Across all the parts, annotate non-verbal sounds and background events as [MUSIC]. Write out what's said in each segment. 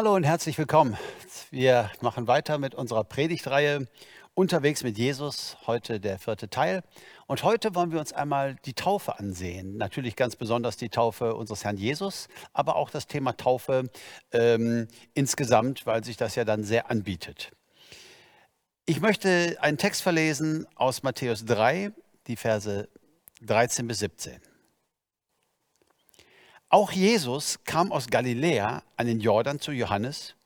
Hallo und herzlich willkommen. Wir machen weiter mit unserer Predigtreihe Unterwegs mit Jesus, heute der vierte Teil. Und heute wollen wir uns einmal die Taufe ansehen. Natürlich ganz besonders die Taufe unseres Herrn Jesus, aber auch das Thema Taufe ähm, insgesamt, weil sich das ja dann sehr anbietet. Ich möchte einen Text verlesen aus Matthäus 3, die Verse 13 bis 17. Auch Jesus kam aus Galiläa an den Jordan zu Johannes,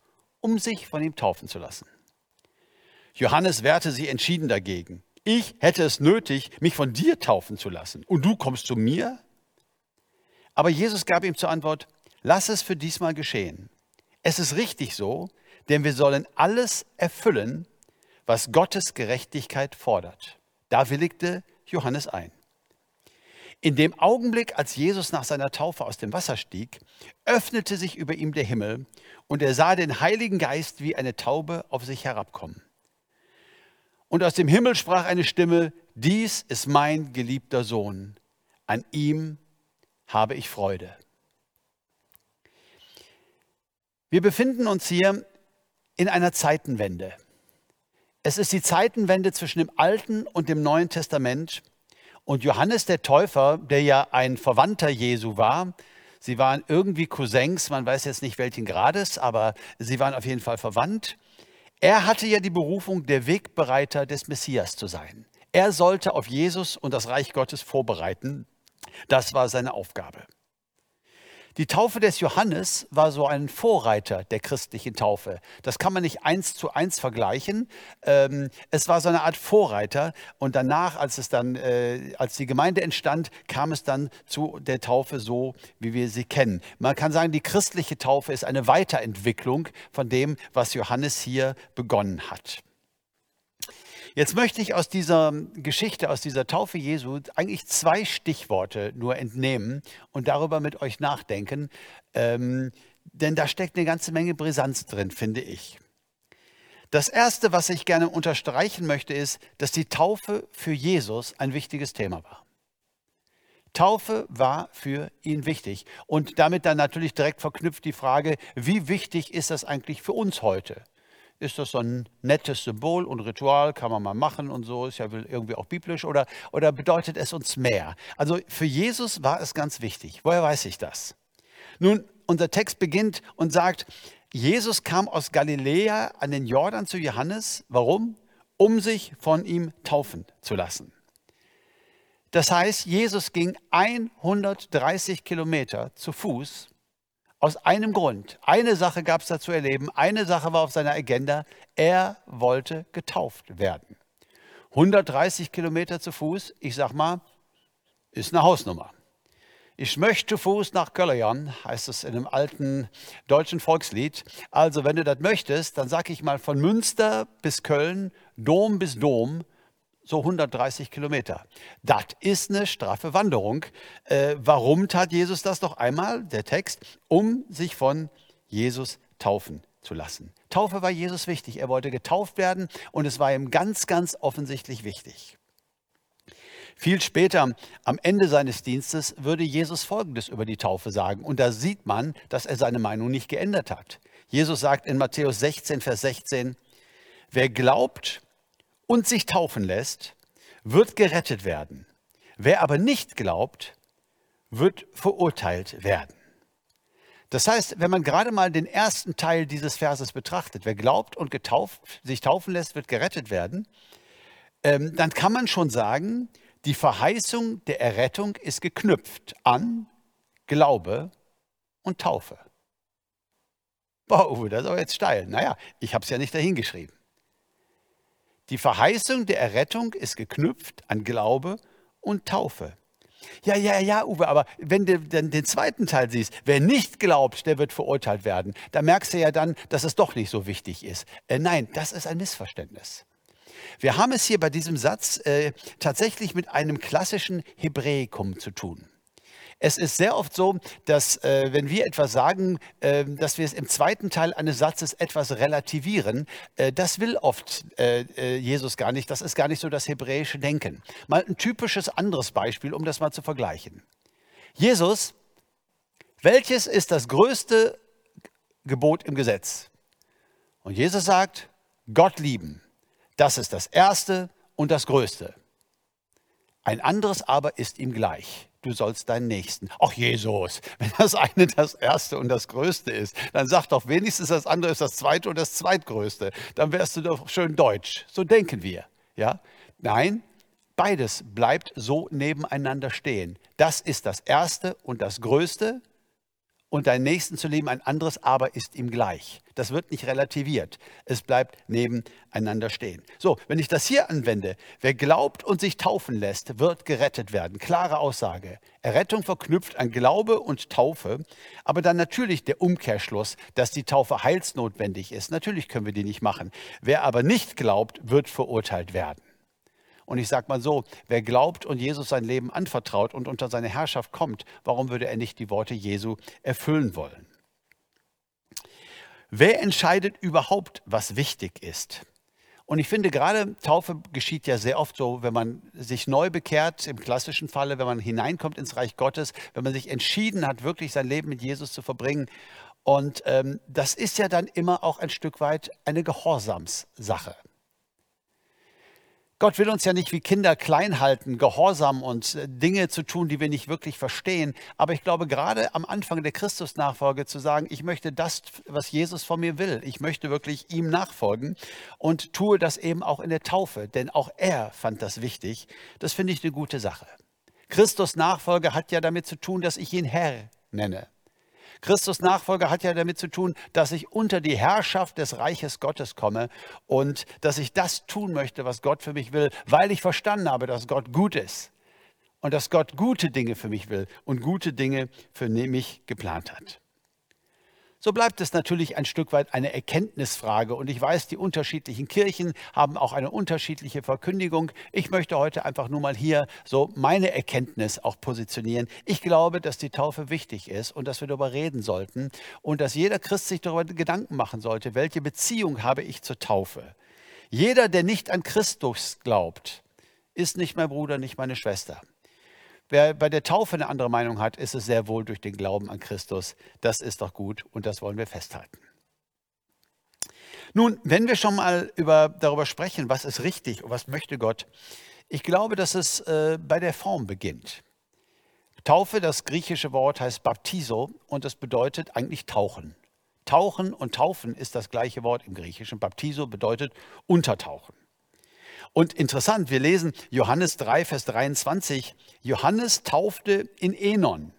um sich von ihm taufen zu lassen. Johannes wehrte sich entschieden dagegen. Ich hätte es nötig, mich von dir taufen zu lassen. Und du kommst zu mir? Aber Jesus gab ihm zur Antwort, lass es für diesmal geschehen. Es ist richtig so, denn wir sollen alles erfüllen, was Gottes Gerechtigkeit fordert. Da willigte Johannes ein. In dem Augenblick, als Jesus nach seiner Taufe aus dem Wasser stieg, öffnete sich über ihm der Himmel und er sah den Heiligen Geist wie eine Taube auf sich herabkommen. Und aus dem Himmel sprach eine Stimme, dies ist mein geliebter Sohn, an ihm habe ich Freude. Wir befinden uns hier in einer Zeitenwende. Es ist die Zeitenwende zwischen dem Alten und dem Neuen Testament und Johannes der Täufer, der ja ein Verwandter Jesu war, sie waren irgendwie Cousins, man weiß jetzt nicht welchen Grades, aber sie waren auf jeden Fall verwandt. Er hatte ja die Berufung, der Wegbereiter des Messias zu sein. Er sollte auf Jesus und das Reich Gottes vorbereiten. Das war seine Aufgabe. Die Taufe des Johannes war so ein Vorreiter der christlichen Taufe. Das kann man nicht eins zu eins vergleichen. Ähm, es war so eine Art Vorreiter und danach, als es dann, äh, als die Gemeinde entstand, kam es dann zu der Taufe so, wie wir sie kennen. Man kann sagen, die christliche Taufe ist eine Weiterentwicklung von dem, was Johannes hier begonnen hat. Jetzt möchte ich aus dieser Geschichte, aus dieser Taufe Jesu eigentlich zwei Stichworte nur entnehmen und darüber mit euch nachdenken, ähm, denn da steckt eine ganze Menge Brisanz drin, finde ich. Das Erste, was ich gerne unterstreichen möchte, ist, dass die Taufe für Jesus ein wichtiges Thema war. Taufe war für ihn wichtig. Und damit dann natürlich direkt verknüpft die Frage, wie wichtig ist das eigentlich für uns heute? Ist das so ein nettes Symbol und Ritual, kann man mal machen und so, ist ja irgendwie auch biblisch oder, oder bedeutet es uns mehr? Also für Jesus war es ganz wichtig. Woher weiß ich das? Nun, unser Text beginnt und sagt, Jesus kam aus Galiläa an den Jordan zu Johannes. Warum? Um sich von ihm taufen zu lassen. Das heißt, Jesus ging 130 Kilometer zu Fuß aus einem Grund. Eine Sache gab es da zu erleben, eine Sache war auf seiner Agenda. Er wollte getauft werden. 130 Kilometer zu Fuß, ich sag mal, ist eine Hausnummer. Ich möchte Fuß nach Köln, heißt es in einem alten deutschen Volkslied. Also, wenn du das möchtest, dann sag ich mal von Münster bis Köln, Dom bis Dom, so 130 Kilometer. Das ist eine straffe Wanderung. Äh, warum tat Jesus das noch einmal? Der Text, um sich von Jesus taufen zu lassen. Taufe war Jesus wichtig. Er wollte getauft werden und es war ihm ganz, ganz offensichtlich wichtig. Viel später, am Ende seines Dienstes, würde Jesus Folgendes über die Taufe sagen. Und da sieht man, dass er seine Meinung nicht geändert hat. Jesus sagt in Matthäus 16, Vers 16, wer glaubt und sich taufen lässt, wird gerettet werden. Wer aber nicht glaubt, wird verurteilt werden. Das heißt, wenn man gerade mal den ersten Teil dieses Verses betrachtet, wer glaubt und getauft, sich taufen lässt, wird gerettet werden, ähm, dann kann man schon sagen, die Verheißung der Errettung ist geknüpft an Glaube und Taufe. Boah, das ist aber jetzt steil. Naja, ich habe es ja nicht dahingeschrieben. Die Verheißung der Errettung ist geknüpft an Glaube und Taufe. Ja, ja, ja, Uwe, aber wenn du dann den zweiten Teil siehst, wer nicht glaubt, der wird verurteilt werden, da merkst du ja dann, dass es doch nicht so wichtig ist. Äh, nein, das ist ein Missverständnis. Wir haben es hier bei diesem Satz äh, tatsächlich mit einem klassischen Hebräikum zu tun. Es ist sehr oft so, dass äh, wenn wir etwas sagen, äh, dass wir es im zweiten Teil eines Satzes etwas relativieren, äh, das will oft äh, äh, Jesus gar nicht. Das ist gar nicht so das hebräische Denken. Mal ein typisches anderes Beispiel, um das mal zu vergleichen. Jesus, welches ist das größte Gebot im Gesetz. Und Jesus sagt, Gott lieben, das ist das Erste und das Größte. Ein anderes aber ist ihm gleich. Du sollst deinen Nächsten. Ach Jesus, [LAUGHS] wenn das eine das Erste und das Größte ist, dann sag doch wenigstens das andere ist das Zweite und das Zweitgrößte. Dann wärst du doch schön deutsch. So denken wir. Ja? Nein, beides bleibt so nebeneinander stehen. Das ist das Erste und das Größte und deinen Nächsten zu lieben, ein anderes aber ist ihm gleich. Das wird nicht relativiert. Es bleibt nebeneinander stehen. So, wenn ich das hier anwende, wer glaubt und sich taufen lässt, wird gerettet werden. Klare Aussage. Errettung verknüpft an Glaube und Taufe, aber dann natürlich der Umkehrschluss, dass die Taufe heilsnotwendig ist. Natürlich können wir die nicht machen. Wer aber nicht glaubt, wird verurteilt werden. Und ich sage mal so, wer glaubt und Jesus sein Leben anvertraut und unter seine Herrschaft kommt, warum würde er nicht die Worte Jesu erfüllen wollen? Wer entscheidet überhaupt, was wichtig ist? Und ich finde gerade, Taufe geschieht ja sehr oft so, wenn man sich neu bekehrt, im klassischen Falle, wenn man hineinkommt ins Reich Gottes, wenn man sich entschieden hat, wirklich sein Leben mit Jesus zu verbringen. Und ähm, das ist ja dann immer auch ein Stück weit eine Gehorsamssache. Gott will uns ja nicht wie Kinder klein halten, gehorsam und äh, Dinge zu tun, die wir nicht wirklich verstehen. Aber ich glaube, gerade am Anfang der Christusnachfolge zu sagen, ich möchte das, was Jesus von mir will, ich möchte wirklich ihm nachfolgen und tue das eben auch in der Taufe, denn auch er fand das wichtig. Das finde ich eine gute Sache. Christus Nachfolge hat ja damit zu tun, dass ich ihn Herr nenne. Christus Nachfolger hat ja damit zu tun, dass ich unter die Herrschaft des Reiches Gottes komme und dass ich das tun möchte, was Gott für mich will, weil ich verstanden habe, dass Gott gut ist und dass Gott gute Dinge für mich will und gute Dinge für mich geplant hat. So bleibt es natürlich ein Stück weit eine Erkenntnisfrage. Und ich weiß, die unterschiedlichen Kirchen haben auch eine unterschiedliche Verkündigung. Ich möchte heute einfach nur mal hier so meine Erkenntnis auch positionieren. Ich glaube, dass die Taufe wichtig ist und dass wir darüber reden sollten und dass jeder Christ sich darüber Gedanken machen sollte, welche Beziehung habe ich zur Taufe. Jeder, der nicht an Christus glaubt, ist nicht mein Bruder, nicht meine Schwester. Wer bei der Taufe eine andere Meinung hat, ist es sehr wohl durch den Glauben an Christus. Das ist doch gut und das wollen wir festhalten. Nun, wenn wir schon mal über, darüber sprechen, was ist richtig und was möchte Gott, ich glaube, dass es äh, bei der Form beginnt. Taufe, das griechische Wort heißt Baptiso und das bedeutet eigentlich tauchen. Tauchen und taufen ist das gleiche Wort im Griechischen. Baptiso bedeutet untertauchen. Und interessant, wir lesen Johannes 3, Vers 23. Johannes taufte in Enon,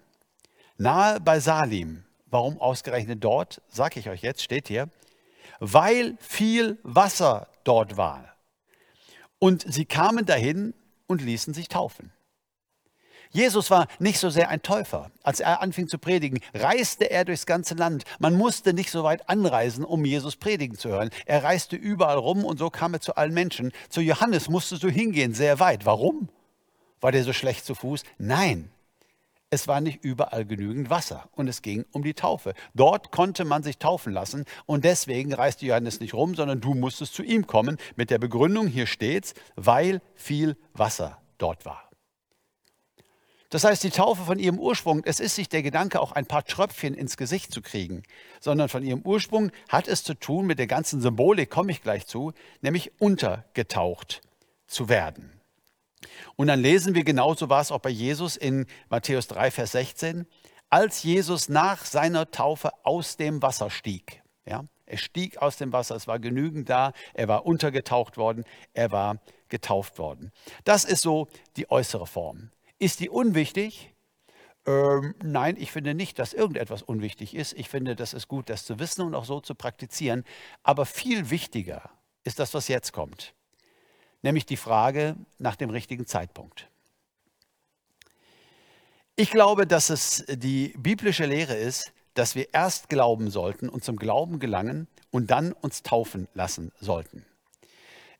nahe bei Salim. Warum ausgerechnet dort? Sag ich euch jetzt, steht hier. Weil viel Wasser dort war. Und sie kamen dahin und ließen sich taufen. Jesus war nicht so sehr ein Täufer. Als er anfing zu predigen, reiste er durchs ganze Land. Man musste nicht so weit anreisen, um Jesus predigen zu hören. Er reiste überall rum und so kam er zu allen Menschen. Zu Johannes musstest du hingehen, sehr weit. Warum? War der so schlecht zu Fuß? Nein. Es war nicht überall genügend Wasser und es ging um die Taufe. Dort konnte man sich taufen lassen und deswegen reiste Johannes nicht rum, sondern du musstest zu ihm kommen mit der Begründung, hier steht's, weil viel Wasser dort war. Das heißt, die Taufe von ihrem Ursprung, es ist nicht der Gedanke, auch ein paar Tröpfchen ins Gesicht zu kriegen, sondern von ihrem Ursprung hat es zu tun mit der ganzen Symbolik, komme ich gleich zu, nämlich untergetaucht zu werden. Und dann lesen wir genauso war es auch bei Jesus in Matthäus 3, Vers 16, als Jesus nach seiner Taufe aus dem Wasser stieg. Ja, er stieg aus dem Wasser, es war genügend da, er war untergetaucht worden, er war getauft worden. Das ist so die äußere Form. Ist die unwichtig? Ähm, nein, ich finde nicht, dass irgendetwas unwichtig ist. Ich finde, das ist gut, das zu wissen und auch so zu praktizieren. Aber viel wichtiger ist das, was jetzt kommt, nämlich die Frage nach dem richtigen Zeitpunkt. Ich glaube, dass es die biblische Lehre ist, dass wir erst glauben sollten und zum Glauben gelangen und dann uns taufen lassen sollten.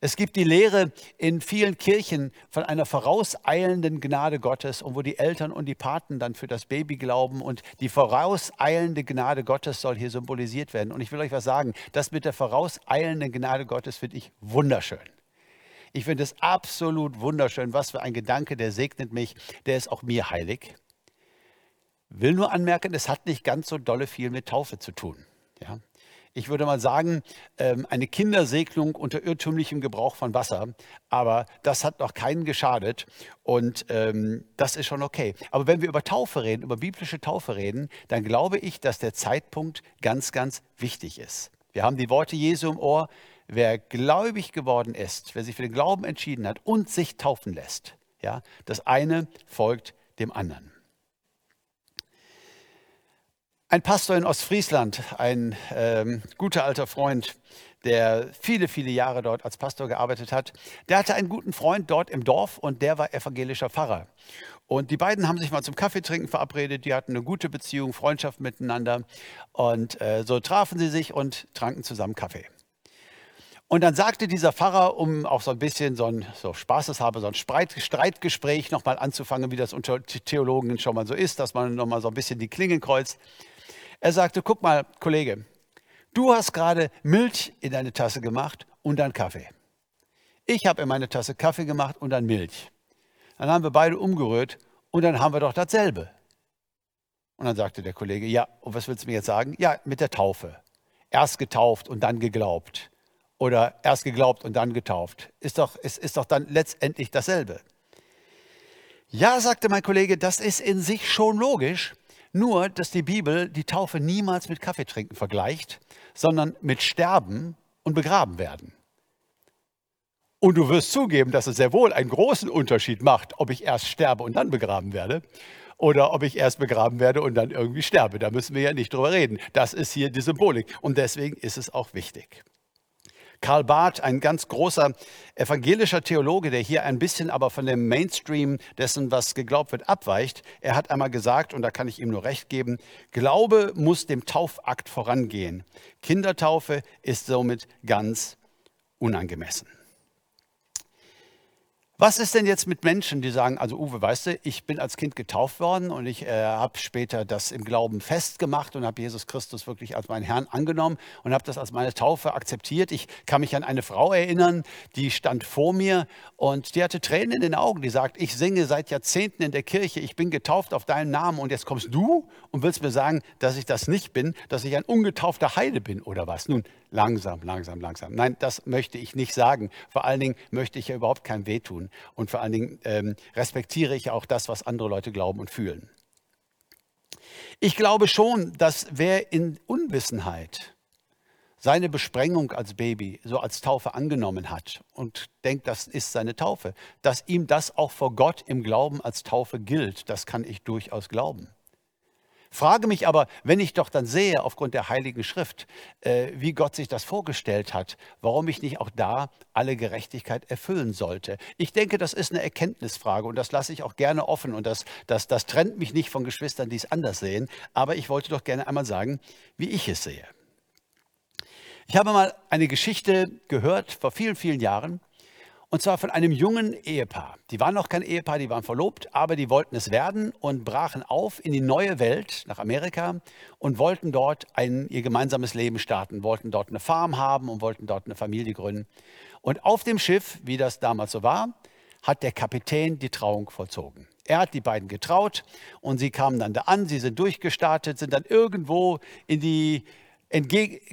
Es gibt die Lehre in vielen Kirchen von einer vorauseilenden Gnade Gottes und wo die Eltern und die Paten dann für das Baby glauben und die vorauseilende Gnade Gottes soll hier symbolisiert werden. Und ich will euch was sagen, das mit der vorauseilenden Gnade Gottes finde ich wunderschön. Ich finde es absolut wunderschön, was für ein Gedanke, der segnet mich, der ist auch mir heilig. Will nur anmerken, es hat nicht ganz so dolle viel mit Taufe zu tun. Ja? Ich würde mal sagen, ähm, eine Kindersegnung unter irrtümlichem Gebrauch von Wasser, aber das hat noch keinen geschadet und ähm, das ist schon okay. Aber wenn wir über Taufe reden, über biblische Taufe reden, dann glaube ich, dass der Zeitpunkt ganz, ganz wichtig ist. Wir haben die Worte Jesu im Ohr, wer gläubig geworden ist, wer sich für den Glauben entschieden hat und sich taufen lässt, ja, das eine folgt dem anderen. Ein Pastor in Ostfriesland, ein ähm, guter alter Freund, der viele, viele Jahre dort als Pastor gearbeitet hat, der hatte einen guten Freund dort im Dorf und der war evangelischer Pfarrer. Und die beiden haben sich mal zum Kaffeetrinken verabredet, die hatten eine gute Beziehung, Freundschaft miteinander und äh, so trafen sie sich und tranken zusammen Kaffee. Und dann sagte dieser Pfarrer, um auch so ein bisschen so ein so Spaßeshabe, so ein Streitgespräch nochmal anzufangen, wie das unter Theologen schon mal so ist, dass man nochmal so ein bisschen die Klingen kreuzt. Er sagte, guck mal, Kollege, du hast gerade Milch in deine Tasse gemacht und dann Kaffee. Ich habe in meine Tasse Kaffee gemacht und dann Milch. Dann haben wir beide umgerührt und dann haben wir doch dasselbe. Und dann sagte der Kollege, ja, und was willst du mir jetzt sagen? Ja, mit der Taufe. Erst getauft und dann geglaubt. Oder erst geglaubt und dann getauft. Ist doch, ist, ist doch dann letztendlich dasselbe. Ja, sagte mein Kollege, das ist in sich schon logisch. Nur, dass die Bibel die Taufe niemals mit Kaffeetrinken vergleicht, sondern mit Sterben und Begraben werden. Und du wirst zugeben, dass es sehr wohl einen großen Unterschied macht, ob ich erst sterbe und dann begraben werde oder ob ich erst begraben werde und dann irgendwie sterbe. Da müssen wir ja nicht drüber reden. Das ist hier die Symbolik. Und deswegen ist es auch wichtig. Karl Barth, ein ganz großer evangelischer Theologe, der hier ein bisschen aber von dem Mainstream dessen, was geglaubt wird, abweicht. Er hat einmal gesagt, und da kann ich ihm nur recht geben, Glaube muss dem Taufakt vorangehen. Kindertaufe ist somit ganz unangemessen. Was ist denn jetzt mit Menschen, die sagen, also Uwe, weißt du, ich bin als Kind getauft worden und ich äh, habe später das im Glauben festgemacht und habe Jesus Christus wirklich als meinen Herrn angenommen und habe das als meine Taufe akzeptiert. Ich kann mich an eine Frau erinnern, die stand vor mir und die hatte Tränen in den Augen. Die sagt, ich singe seit Jahrzehnten in der Kirche, ich bin getauft auf deinen Namen und jetzt kommst du und willst mir sagen, dass ich das nicht bin, dass ich ein ungetaufter Heide bin oder was. Nun, langsam, langsam, langsam. Nein, das möchte ich nicht sagen. Vor allen Dingen möchte ich ja überhaupt kein Weh tun. Und vor allen Dingen ähm, respektiere ich auch das, was andere Leute glauben und fühlen. Ich glaube schon, dass wer in Unwissenheit seine Besprengung als Baby so als Taufe angenommen hat und denkt, das ist seine Taufe, dass ihm das auch vor Gott im Glauben als Taufe gilt, das kann ich durchaus glauben. Frage mich aber, wenn ich doch dann sehe, aufgrund der Heiligen Schrift, äh, wie Gott sich das vorgestellt hat, warum ich nicht auch da alle Gerechtigkeit erfüllen sollte. Ich denke, das ist eine Erkenntnisfrage und das lasse ich auch gerne offen und das, das, das trennt mich nicht von Geschwistern, die es anders sehen. Aber ich wollte doch gerne einmal sagen, wie ich es sehe. Ich habe mal eine Geschichte gehört vor vielen, vielen Jahren und zwar von einem jungen Ehepaar. Die waren noch kein Ehepaar, die waren verlobt, aber die wollten es werden und brachen auf in die neue Welt nach Amerika und wollten dort ein, ihr gemeinsames Leben starten, wollten dort eine Farm haben und wollten dort eine Familie gründen. Und auf dem Schiff, wie das damals so war, hat der Kapitän die Trauung vollzogen. Er hat die beiden getraut und sie kamen dann da an, sie sind durchgestartet, sind dann irgendwo in die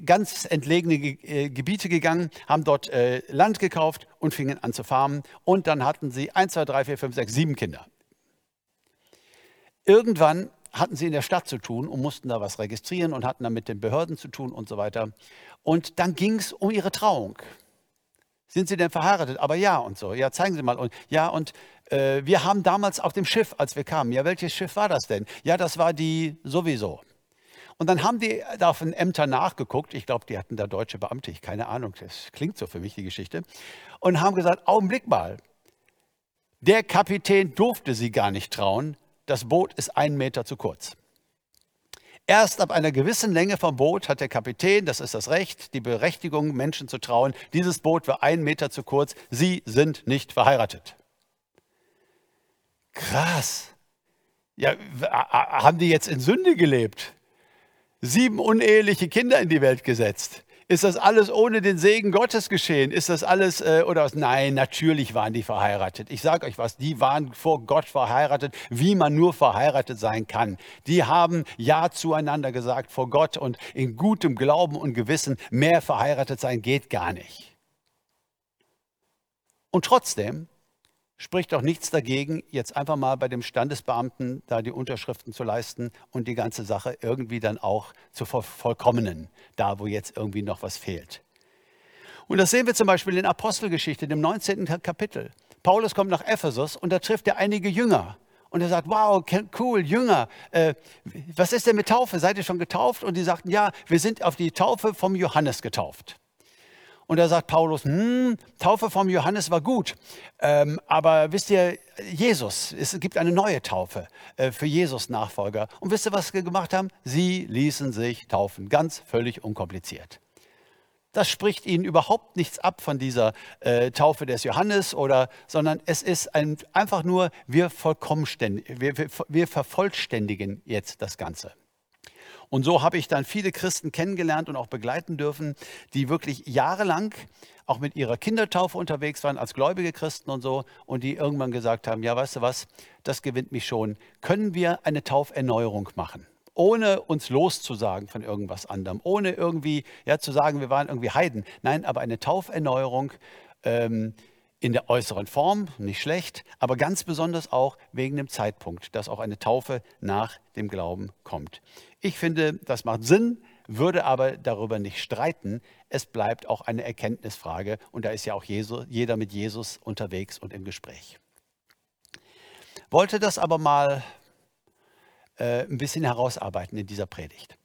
ganz entlegene äh, Gebiete gegangen, haben dort äh, Land gekauft und fingen an zu farmen. Und dann hatten sie 1, 2, 3, 4, 5, 6, 7 Kinder. Irgendwann hatten sie in der Stadt zu tun und mussten da was registrieren und hatten dann mit den Behörden zu tun und so weiter. Und dann ging es um ihre Trauung. Sind Sie denn verheiratet? Aber ja und so. Ja, zeigen Sie mal. Und ja, und äh, wir haben damals auf dem Schiff, als wir kamen, ja, welches Schiff war das denn? Ja, das war die sowieso. Und dann haben die da auf den Ämtern nachgeguckt. Ich glaube, die hatten da deutsche Beamte, ich keine Ahnung, das klingt so für mich die Geschichte. Und haben gesagt, Augenblick mal, der Kapitän durfte sie gar nicht trauen, das Boot ist einen Meter zu kurz. Erst ab einer gewissen Länge vom Boot hat der Kapitän, das ist das Recht, die Berechtigung, Menschen zu trauen, dieses Boot war einen Meter zu kurz, sie sind nicht verheiratet. Krass. Ja, haben die jetzt in Sünde gelebt? Sieben uneheliche Kinder in die Welt gesetzt. Ist das alles ohne den Segen Gottes geschehen? Ist das alles, äh, oder was? Nein, natürlich waren die verheiratet. Ich sage euch was, die waren vor Gott verheiratet, wie man nur verheiratet sein kann. Die haben Ja zueinander gesagt vor Gott und in gutem Glauben und Gewissen, mehr verheiratet sein geht gar nicht. Und trotzdem spricht doch nichts dagegen, jetzt einfach mal bei dem Standesbeamten da die Unterschriften zu leisten und die ganze Sache irgendwie dann auch zu vollkommenen, da wo jetzt irgendwie noch was fehlt. Und das sehen wir zum Beispiel in Apostelgeschichte, dem 19. Kapitel. Paulus kommt nach Ephesus und da trifft er einige Jünger. Und er sagt, wow, cool, Jünger, äh, was ist denn mit Taufe? Seid ihr schon getauft? Und die sagten, ja, wir sind auf die Taufe vom Johannes getauft. Und da sagt Paulus, hm, Taufe vom Johannes war gut, ähm, aber wisst ihr, Jesus, es gibt eine neue Taufe äh, für Jesus Nachfolger. Und wisst ihr, was sie gemacht haben? Sie ließen sich taufen, ganz völlig unkompliziert. Das spricht ihnen überhaupt nichts ab von dieser äh, Taufe des Johannes, oder, sondern es ist ein, einfach nur, wir, wir, wir, wir vervollständigen jetzt das Ganze. Und so habe ich dann viele Christen kennengelernt und auch begleiten dürfen, die wirklich jahrelang auch mit ihrer Kindertaufe unterwegs waren, als gläubige Christen und so, und die irgendwann gesagt haben, ja, weißt du was, das gewinnt mich schon. Können wir eine Tauferneuerung machen? ohne uns loszusagen von irgendwas anderem, ohne irgendwie ja, zu sagen, wir waren irgendwie Heiden. Nein, aber eine Tauferneuerung ähm, in der äußeren Form, nicht schlecht, aber ganz besonders auch wegen dem Zeitpunkt, dass auch eine Taufe nach dem Glauben kommt. Ich finde, das macht Sinn, würde aber darüber nicht streiten. Es bleibt auch eine Erkenntnisfrage und da ist ja auch Jesus, jeder mit Jesus unterwegs und im Gespräch. Wollte das aber mal äh, ein bisschen herausarbeiten in dieser Predigt.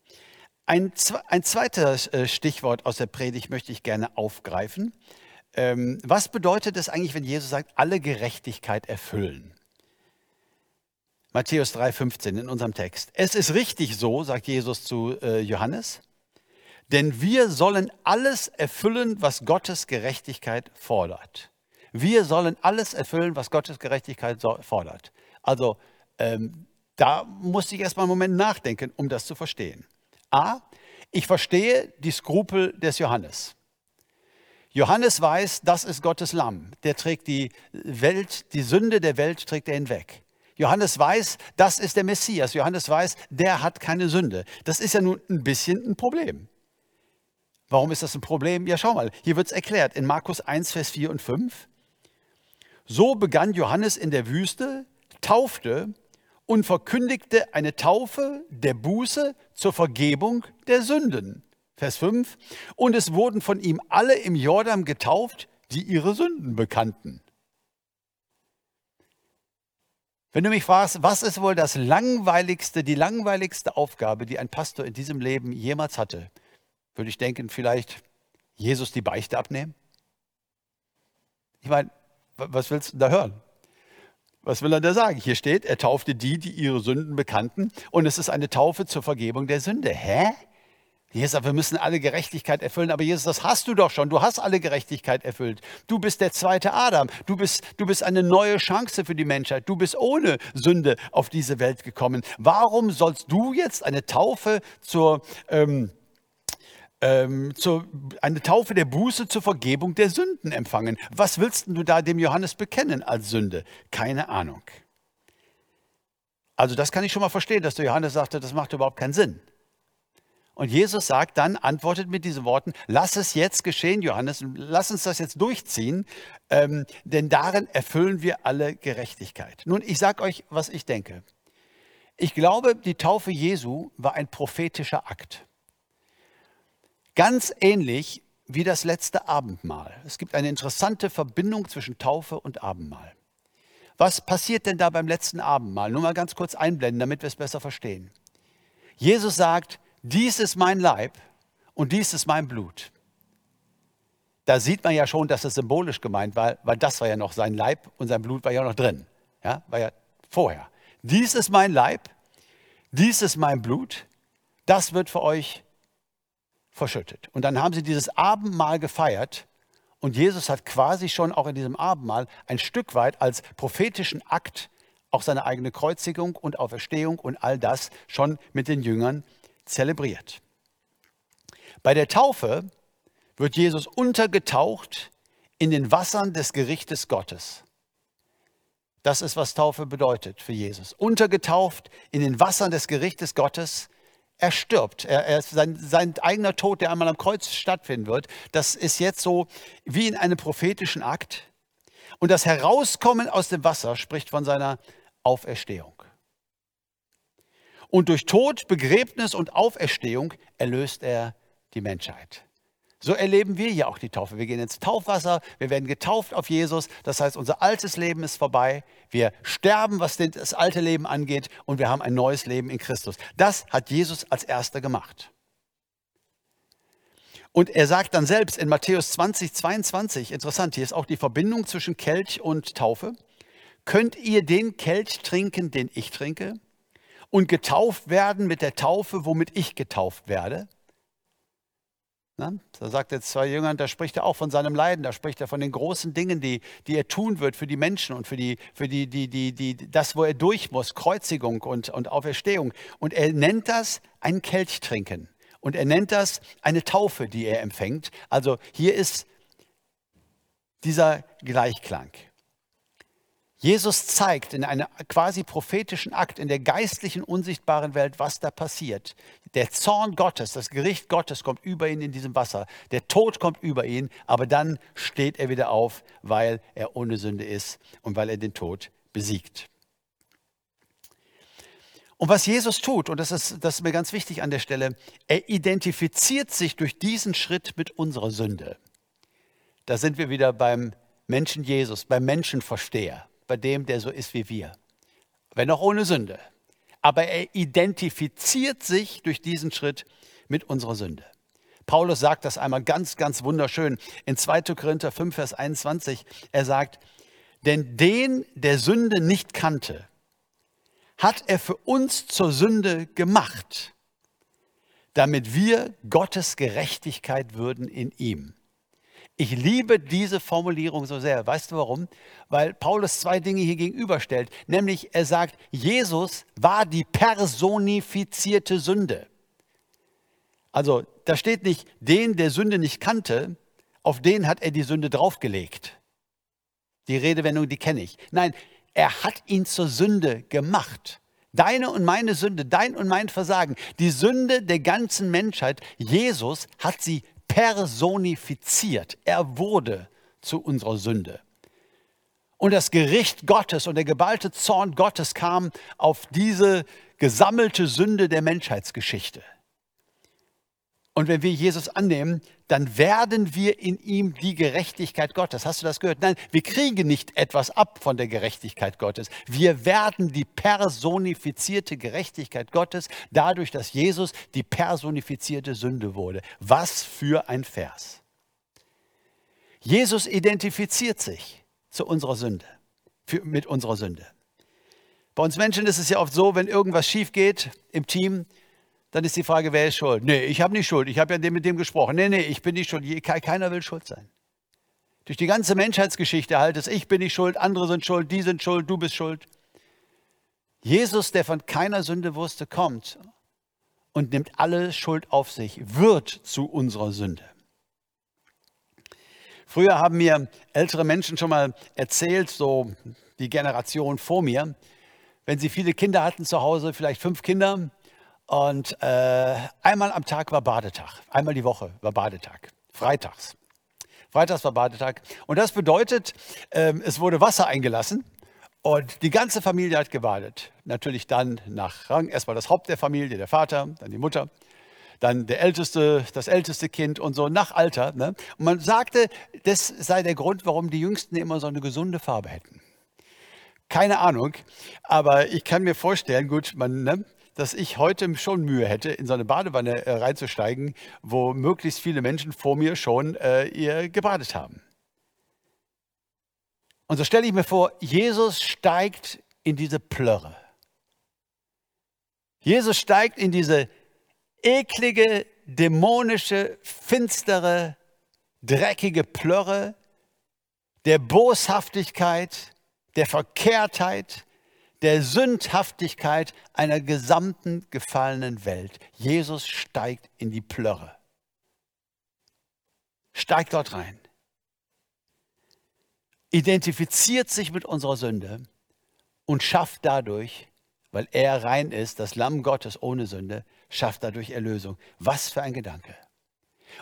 Ein, ein zweites äh, Stichwort aus der Predigt möchte ich gerne aufgreifen. Ähm, was bedeutet es eigentlich, wenn Jesus sagt, alle Gerechtigkeit erfüllen? Matthäus 3,15 in unserem Text. Es ist richtig so, sagt Jesus zu äh, Johannes, denn wir sollen alles erfüllen, was Gottes Gerechtigkeit fordert. Wir sollen alles erfüllen, was Gottes Gerechtigkeit so, fordert. Also ähm, da musste ich erstmal einen Moment nachdenken, um das zu verstehen. A, ich verstehe die Skrupel des Johannes. Johannes weiß, das ist Gottes Lamm. Der trägt die Welt, die Sünde der Welt trägt er hinweg. Johannes weiß, das ist der Messias. Johannes weiß, der hat keine Sünde. Das ist ja nun ein bisschen ein Problem. Warum ist das ein Problem? Ja, schau mal, hier wird es erklärt in Markus 1, Vers 4 und 5. So begann Johannes in der Wüste, taufte und verkündigte eine Taufe der Buße zur Vergebung der Sünden. Vers 5. Und es wurden von ihm alle im Jordan getauft, die ihre Sünden bekannten. Wenn du mich fragst, was ist wohl das langweiligste, die langweiligste Aufgabe, die ein Pastor in diesem Leben jemals hatte, würde ich denken, vielleicht Jesus die Beichte abnehmen? Ich meine, was willst du da hören? Was will er da sagen? Hier steht, er taufte die, die ihre Sünden bekannten und es ist eine Taufe zur Vergebung der Sünde. Hä? Jesus sagt, wir müssen alle Gerechtigkeit erfüllen, aber Jesus, das hast du doch schon. Du hast alle Gerechtigkeit erfüllt. Du bist der zweite Adam. Du bist, du bist eine neue Chance für die Menschheit. Du bist ohne Sünde auf diese Welt gekommen. Warum sollst du jetzt eine Taufe zur, ähm, ähm, zur, eine Taufe der Buße zur Vergebung der Sünden empfangen? Was willst du da dem Johannes bekennen als Sünde? Keine Ahnung. Also das kann ich schon mal verstehen, dass der Johannes sagte, das macht überhaupt keinen Sinn. Und Jesus sagt dann, antwortet mit diesen Worten, lass es jetzt geschehen, Johannes, lass uns das jetzt durchziehen, ähm, denn darin erfüllen wir alle Gerechtigkeit. Nun, ich sage euch, was ich denke. Ich glaube, die Taufe Jesu war ein prophetischer Akt. Ganz ähnlich wie das letzte Abendmahl. Es gibt eine interessante Verbindung zwischen Taufe und Abendmahl. Was passiert denn da beim letzten Abendmahl? Nur mal ganz kurz einblenden, damit wir es besser verstehen. Jesus sagt, dies ist mein Leib und dies ist mein Blut. Da sieht man ja schon, dass es symbolisch gemeint war, weil das war ja noch sein Leib und sein Blut war ja noch drin. Ja, war ja vorher. Dies ist mein Leib, dies ist mein Blut, das wird für euch verschüttet. Und dann haben sie dieses Abendmahl gefeiert und Jesus hat quasi schon auch in diesem Abendmahl ein Stück weit als prophetischen Akt auch seine eigene Kreuzigung und Auferstehung und all das schon mit den Jüngern zelebriert. Bei der Taufe wird Jesus untergetaucht in den Wassern des Gerichtes Gottes. Das ist, was Taufe bedeutet für Jesus. Untergetaucht in den Wassern des Gerichtes Gottes. Er stirbt. Er, er, sein, sein eigener Tod, der einmal am Kreuz stattfinden wird, das ist jetzt so wie in einem prophetischen Akt. Und das Herauskommen aus dem Wasser spricht von seiner Auferstehung. Und durch Tod, Begräbnis und Auferstehung erlöst er die Menschheit. So erleben wir ja auch die Taufe. Wir gehen ins Taufwasser, wir werden getauft auf Jesus. Das heißt, unser altes Leben ist vorbei. Wir sterben, was das alte Leben angeht, und wir haben ein neues Leben in Christus. Das hat Jesus als erster gemacht. Und er sagt dann selbst in Matthäus 20, 22, interessant, hier ist auch die Verbindung zwischen Kelch und Taufe. Könnt ihr den Kelch trinken, den ich trinke? Und getauft werden mit der Taufe, womit ich getauft werde? Na, da sagt er zwei Jüngern, da spricht er auch von seinem Leiden, da spricht er von den großen Dingen, die, die er tun wird für die Menschen und für, die, für die, die, die, die, das, wo er durch muss, Kreuzigung und, und Auferstehung. Und er nennt das ein Kelch trinken. Und er nennt das eine Taufe, die er empfängt. Also hier ist dieser Gleichklang. Jesus zeigt in einem quasi prophetischen Akt in der geistlichen, unsichtbaren Welt, was da passiert. Der Zorn Gottes, das Gericht Gottes kommt über ihn in diesem Wasser. Der Tod kommt über ihn, aber dann steht er wieder auf, weil er ohne Sünde ist und weil er den Tod besiegt. Und was Jesus tut, und das ist, das ist mir ganz wichtig an der Stelle, er identifiziert sich durch diesen Schritt mit unserer Sünde. Da sind wir wieder beim Menschen Jesus, beim Menschenversteher bei dem, der so ist wie wir. Wenn auch ohne Sünde. Aber er identifiziert sich durch diesen Schritt mit unserer Sünde. Paulus sagt das einmal ganz, ganz wunderschön in 2. Korinther 5, Vers 21. Er sagt, denn den, der Sünde nicht kannte, hat er für uns zur Sünde gemacht, damit wir Gottes Gerechtigkeit würden in ihm. Ich liebe diese Formulierung so sehr. Weißt du warum? Weil Paulus zwei Dinge hier gegenüberstellt. Nämlich er sagt, Jesus war die personifizierte Sünde. Also da steht nicht, den, der Sünde nicht kannte, auf den hat er die Sünde draufgelegt. Die Redewendung, die kenne ich. Nein, er hat ihn zur Sünde gemacht. Deine und meine Sünde, dein und mein Versagen, die Sünde der ganzen Menschheit, Jesus hat sie personifiziert. Er wurde zu unserer Sünde. Und das Gericht Gottes und der geballte Zorn Gottes kam auf diese gesammelte Sünde der Menschheitsgeschichte. Und wenn wir Jesus annehmen, dann werden wir in ihm die Gerechtigkeit Gottes. Hast du das gehört? Nein, wir kriegen nicht etwas ab von der Gerechtigkeit Gottes. Wir werden die personifizierte Gerechtigkeit Gottes dadurch, dass Jesus die personifizierte Sünde wurde. Was für ein Vers. Jesus identifiziert sich zu unserer Sünde, für, mit unserer Sünde. Bei uns Menschen ist es ja oft so, wenn irgendwas schief geht im Team, dann ist die Frage, wer ist schuld? Nee, ich habe nicht Schuld. Ich habe ja mit dem gesprochen. Nee, nee, ich bin nicht schuld. Keiner will schuld sein. Durch die ganze Menschheitsgeschichte halt es, ich bin nicht schuld, andere sind schuld, die sind schuld, du bist schuld. Jesus, der von keiner Sünde wusste, kommt und nimmt alle Schuld auf sich, wird zu unserer Sünde. Früher haben mir ältere Menschen schon mal erzählt, so die Generation vor mir, wenn sie viele Kinder hatten zu Hause, vielleicht fünf Kinder, und äh, einmal am Tag war Badetag. Einmal die Woche war Badetag. Freitags. Freitags war Badetag. Und das bedeutet, äh, es wurde Wasser eingelassen und die ganze Familie hat gebadet. Natürlich dann nach Rang. Erstmal das Haupt der Familie, der Vater, dann die Mutter, dann der älteste, das älteste Kind und so nach Alter. Ne? Und man sagte, das sei der Grund, warum die Jüngsten immer so eine gesunde Farbe hätten. Keine Ahnung, aber ich kann mir vorstellen, gut, man, ne, dass ich heute schon Mühe hätte, in so eine Badewanne äh, reinzusteigen, wo möglichst viele Menschen vor mir schon äh, ihr gebadet haben. Und so stelle ich mir vor, Jesus steigt in diese Plörre. Jesus steigt in diese eklige, dämonische, finstere, dreckige Plörre der Boshaftigkeit, der Verkehrtheit, der Sündhaftigkeit einer gesamten gefallenen Welt. Jesus steigt in die Plörre. steigt dort rein, identifiziert sich mit unserer Sünde und schafft dadurch, weil er rein ist, das Lamm Gottes ohne Sünde, schafft dadurch Erlösung. Was für ein Gedanke.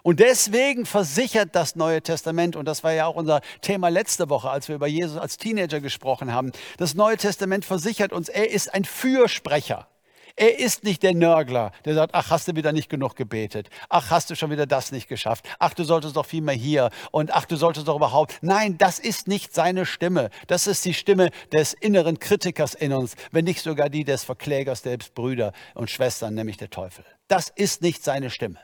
Und deswegen versichert das Neue Testament, und das war ja auch unser Thema letzte Woche, als wir über Jesus als Teenager gesprochen haben, das Neue Testament versichert uns, er ist ein Fürsprecher. Er ist nicht der Nörgler, der sagt, ach, hast du wieder nicht genug gebetet. Ach, hast du schon wieder das nicht geschafft. Ach, du solltest doch viel mehr hier. Und ach, du solltest doch überhaupt. Nein, das ist nicht seine Stimme. Das ist die Stimme des inneren Kritikers in uns, wenn nicht sogar die des Verklägers, selbst Brüder und Schwestern, nämlich der Teufel. Das ist nicht seine Stimme.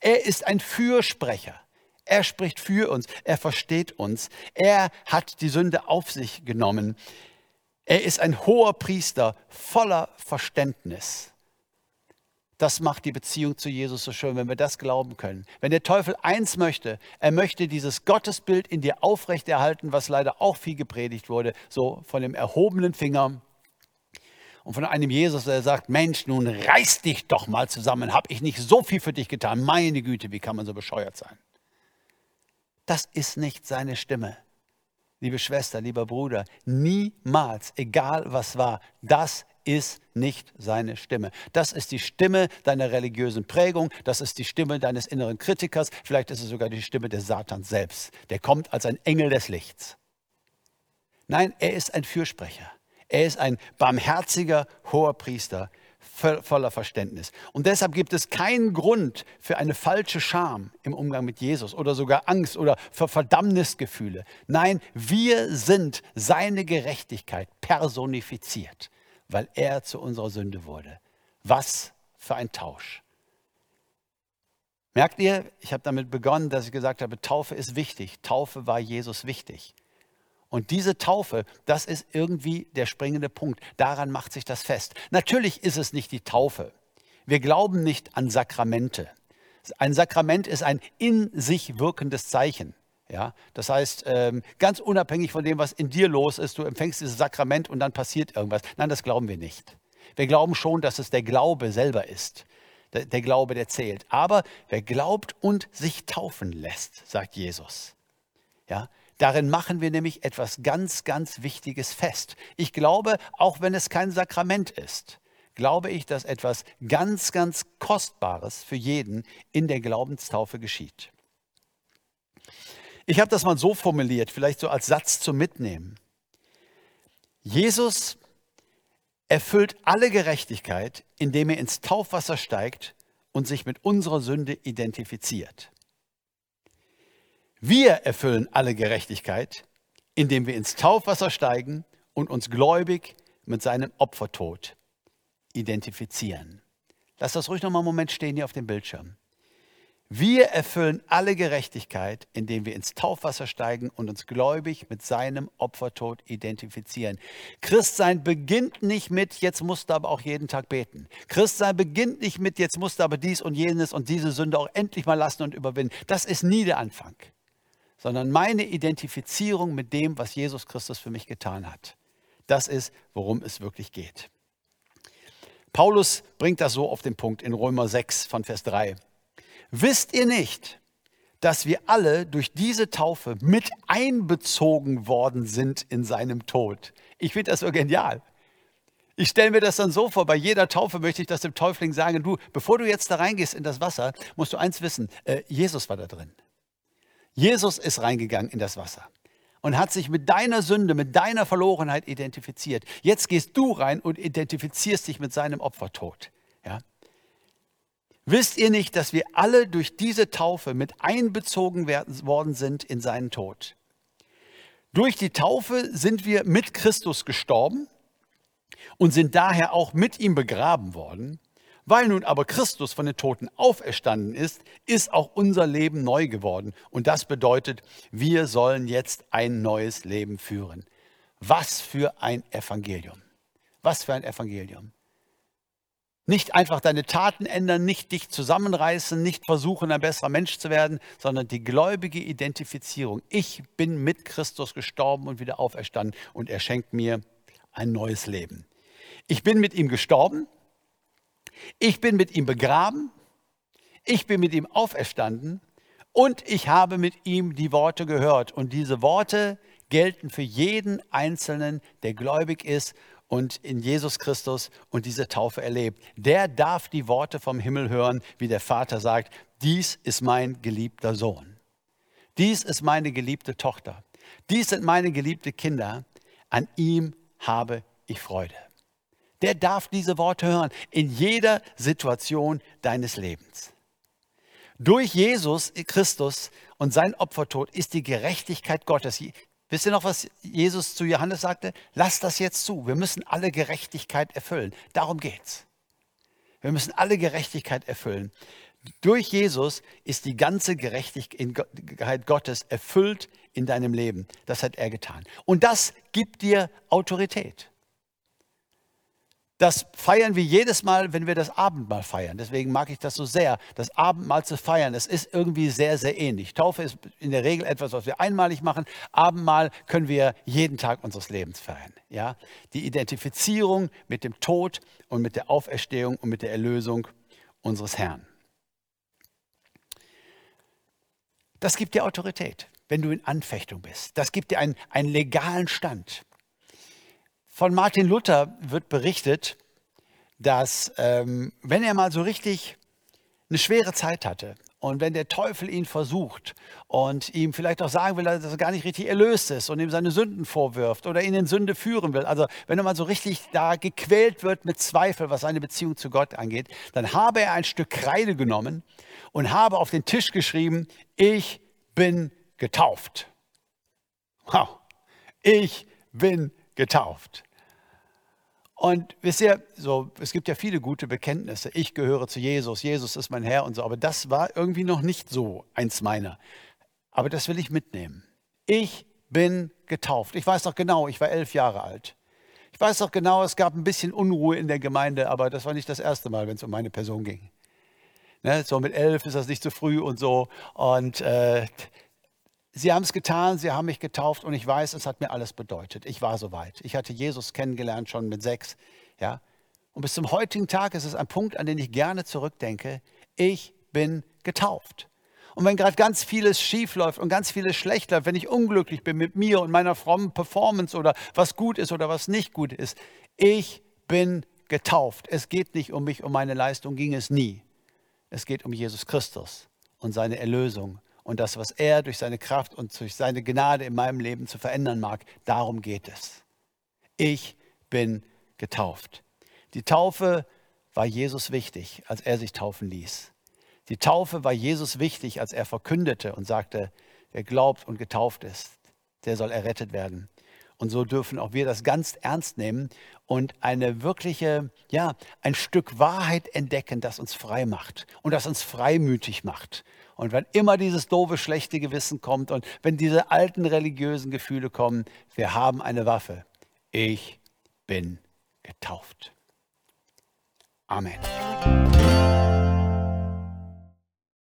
Er ist ein Fürsprecher. Er spricht für uns. Er versteht uns. Er hat die Sünde auf sich genommen. Er ist ein hoher Priester voller Verständnis. Das macht die Beziehung zu Jesus so schön, wenn wir das glauben können. Wenn der Teufel eins möchte, er möchte dieses Gottesbild in dir aufrechterhalten, was leider auch viel gepredigt wurde, so von dem erhobenen Finger und von einem Jesus, der sagt, Mensch, nun reiß dich doch mal zusammen, habe ich nicht so viel für dich getan. Meine Güte, wie kann man so bescheuert sein? Das ist nicht seine Stimme. Liebe Schwester, lieber Bruder, niemals, egal was war, das ist nicht seine Stimme. Das ist die Stimme deiner religiösen Prägung, das ist die Stimme deines inneren Kritikers, vielleicht ist es sogar die Stimme des Satans selbst. Der kommt als ein Engel des Lichts. Nein, er ist ein Fürsprecher. Er ist ein barmherziger hoher Priester voller Verständnis. Und deshalb gibt es keinen Grund für eine falsche Scham im Umgang mit Jesus oder sogar Angst oder für Verdammnisgefühle. Nein, wir sind seine Gerechtigkeit personifiziert, weil er zu unserer Sünde wurde. Was für ein Tausch. Merkt ihr, ich habe damit begonnen, dass ich gesagt habe, Taufe ist wichtig. Taufe war Jesus wichtig. Und diese Taufe, das ist irgendwie der springende Punkt. Daran macht sich das fest. Natürlich ist es nicht die Taufe. Wir glauben nicht an Sakramente. Ein Sakrament ist ein in sich wirkendes Zeichen. Ja, das heißt, ähm, ganz unabhängig von dem, was in dir los ist, du empfängst dieses Sakrament und dann passiert irgendwas. Nein, das glauben wir nicht. Wir glauben schon, dass es der Glaube selber ist. Der, der Glaube, der zählt. Aber wer glaubt und sich taufen lässt, sagt Jesus, ja, Darin machen wir nämlich etwas ganz, ganz Wichtiges fest. Ich glaube, auch wenn es kein Sakrament ist, glaube ich, dass etwas ganz, ganz Kostbares für jeden in der Glaubenstaufe geschieht. Ich habe das mal so formuliert, vielleicht so als Satz zum Mitnehmen. Jesus erfüllt alle Gerechtigkeit, indem er ins Taufwasser steigt und sich mit unserer Sünde identifiziert. Wir erfüllen alle Gerechtigkeit, indem wir ins Taufwasser steigen und uns gläubig mit seinem Opfertod identifizieren. Lass das ruhig noch mal einen Moment stehen hier auf dem Bildschirm. Wir erfüllen alle Gerechtigkeit, indem wir ins Taufwasser steigen und uns gläubig mit seinem Opfertod identifizieren. Christsein beginnt nicht mit, jetzt musst du aber auch jeden Tag beten. Christsein beginnt nicht mit, jetzt musst du aber dies und jenes und diese Sünde auch endlich mal lassen und überwinden. Das ist nie der Anfang sondern meine Identifizierung mit dem, was Jesus Christus für mich getan hat. Das ist, worum es wirklich geht. Paulus bringt das so auf den Punkt in Römer 6 von Vers 3. Wisst ihr nicht, dass wir alle durch diese Taufe mit einbezogen worden sind in seinem Tod? Ich finde das so genial. Ich stelle mir das dann so vor, bei jeder Taufe möchte ich das dem Täufling sagen, du, bevor du jetzt da reingehst in das Wasser, musst du eins wissen, äh, Jesus war da drin. Jesus ist reingegangen in das Wasser und hat sich mit deiner Sünde, mit deiner Verlorenheit identifiziert. Jetzt gehst du rein und identifizierst dich mit seinem Opfertod. Ja? Wisst ihr nicht, dass wir alle durch diese Taufe mit einbezogen werden, worden sind in seinen Tod? Durch die Taufe sind wir mit Christus gestorben und sind daher auch mit ihm begraben worden. Weil nun aber Christus von den Toten auferstanden ist, ist auch unser Leben neu geworden. Und das bedeutet, wir sollen jetzt ein neues Leben führen. Was für ein Evangelium. Was für ein Evangelium. Nicht einfach deine Taten ändern, nicht dich zusammenreißen, nicht versuchen, ein besserer Mensch zu werden, sondern die gläubige Identifizierung. Ich bin mit Christus gestorben und wieder auferstanden und er schenkt mir ein neues Leben. Ich bin mit ihm gestorben, ich bin mit ihm begraben, ich bin mit ihm auferstanden Und ich habe mit ihm die Worte gehört. Und diese Worte gelten für jeden Einzelnen, der gläubig ist und in Jesus Christus und diese Taufe erlebt. Der darf die Worte vom Himmel hören, wie der Vater sagt, dies ist mein geliebter Sohn. Dies ist meine geliebte Tochter. Dies sind meine geliebten Kinder. An ihm habe ich Freude. Der darf diese Worte hören in jeder Situation deines Lebens. Durch Jesus Christus und sein Opfertod ist die Gerechtigkeit Gottes. Wisst ihr noch, was Jesus zu Johannes sagte? Lass das jetzt zu. Wir müssen alle Gerechtigkeit erfüllen. Darum geht's. Wir müssen alle Gerechtigkeit erfüllen. Durch Jesus ist die ganze Gerechtigkeit Gottes erfüllt in deinem Leben. Das hat er getan. Und das gibt dir Autorität. Das feiern wir jedes Mal, wenn wir das Abendmahl feiern. Deswegen mag ich das so sehr, das Abendmahl zu feiern. Es ist irgendwie sehr, sehr ähnlich. Taufe ist in der Regel etwas, was wir einmalig machen. Abendmahl können wir jeden Tag unseres Lebens feiern. Ja? Die Identifizierung mit dem Tod und mit der Auferstehung und mit der Erlösung unseres Herrn. Das gibt dir Autorität, wenn du in Anfechtung bist. Das gibt dir einen, einen legalen Stand. Von Martin Luther wird berichtet, dass ähm, wenn er mal so richtig eine schwere Zeit hatte und wenn der Teufel ihn versucht und ihm vielleicht auch sagen will, dass er gar nicht richtig erlöst ist und ihm seine Sünden vorwirft oder ihn in Sünde führen will, also wenn er mal so richtig da gequält wird mit Zweifel, was seine Beziehung zu Gott angeht, dann habe er ein Stück Kreide genommen und habe auf den Tisch geschrieben, ich bin getauft. Wow, ich bin getauft. Und wisst ihr, so, es gibt ja viele gute Bekenntnisse. Ich gehöre zu Jesus, Jesus ist mein Herr und so. Aber das war irgendwie noch nicht so eins meiner. Aber das will ich mitnehmen. Ich bin getauft. Ich weiß noch genau, ich war elf Jahre alt. Ich weiß noch genau, es gab ein bisschen Unruhe in der Gemeinde, aber das war nicht das erste Mal, wenn es um meine Person ging. Ne, so mit elf ist das nicht zu früh und so. Und äh, Sie haben es getan, sie haben mich getauft und ich weiß, es hat mir alles bedeutet. Ich war soweit. Ich hatte Jesus kennengelernt schon mit sechs. Ja? Und bis zum heutigen Tag ist es ein Punkt, an den ich gerne zurückdenke. Ich bin getauft. Und wenn gerade ganz vieles schief läuft und ganz vieles schlecht läuft, wenn ich unglücklich bin mit mir und meiner frommen Performance oder was gut ist oder was nicht gut ist, ich bin getauft. Es geht nicht um mich, um meine Leistung ging es nie. Es geht um Jesus Christus und seine Erlösung und das, was er durch seine Kraft und durch seine Gnade in meinem Leben zu verändern mag, darum geht es. Ich bin getauft. Die Taufe war Jesus wichtig, als er sich taufen ließ. Die Taufe war Jesus wichtig, als er verkündete und sagte, wer glaubt und getauft ist, der soll errettet werden. Und so dürfen auch wir das ganz ernst nehmen und eine wirkliche, ja, ein Stück Wahrheit entdecken, das uns frei macht und das uns freimütig macht und wenn immer dieses doofe, schlechte Gewissen kommt und wenn diese alten religiösen Gefühle kommen, wir haben eine Waffe. Ich bin getauft. Amen.